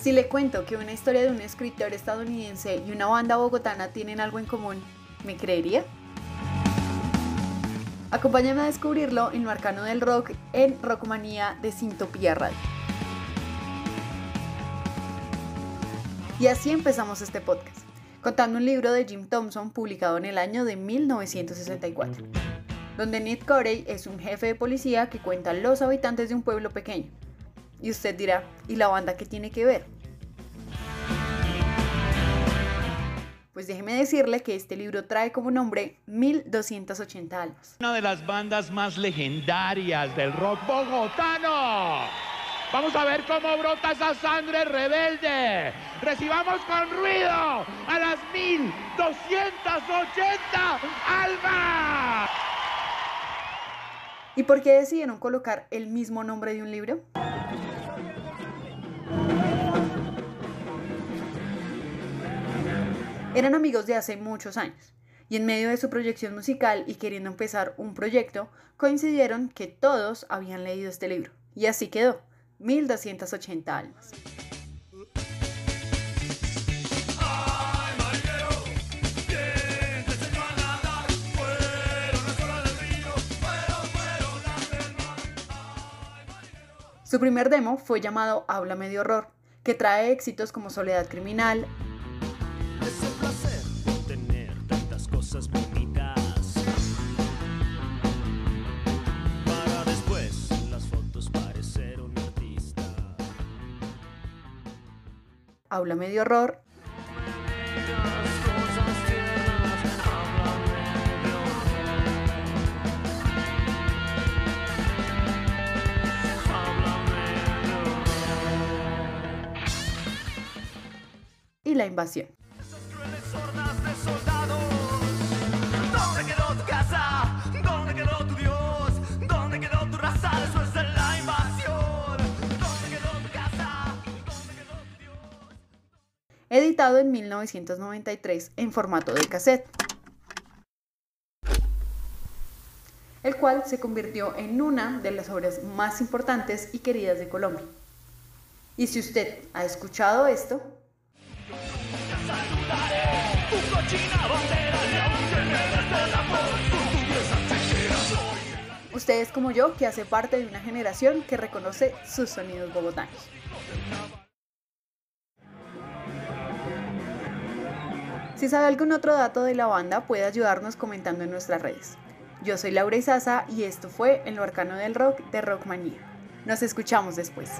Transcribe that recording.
Si le cuento que una historia de un escritor estadounidense y una banda bogotana tienen algo en común, ¿me creería? Acompáñame a descubrirlo en lo arcano del rock en Rockmanía de Sintopía Radio. Y así empezamos este podcast, contando un libro de Jim Thompson publicado en el año de 1964, donde Nick Corey es un jefe de policía que cuenta a los habitantes de un pueblo pequeño. Y usted dirá, ¿y la banda qué tiene que ver? Pues déjeme decirle que este libro trae como nombre 1280 almas. Una de las bandas más legendarias del rock bogotano. Vamos a ver cómo brota esa sangre rebelde. Recibamos con ruido a las 1280 almas. ¿Y por qué decidieron colocar el mismo nombre de un libro? Eran amigos de hace muchos años y en medio de su proyección musical y queriendo empezar un proyecto, coincidieron que todos habían leído este libro. Y así quedó, 1280 almas. Su primer demo fue llamado Háblame de Horror, que trae éxitos como Soledad Criminal, Háblame de horror. y La Invasión. Editado en 1993 en formato de cassette, el cual se convirtió en una de las obras más importantes y queridas de Colombia. Y si usted ha escuchado esto, Tu cochina bandera y aunque me des el amor, tú piensas que usted es como yo que hace parte de una generación que reconoce sus sonidos bogotanos. Si sabe algún otro dato de la banda, puede ayudarnos comentando en nuestras redes. Yo soy Laura Izaza y esto fue En lo Arcano del Rock de Rockmanía. Nos escuchamos después.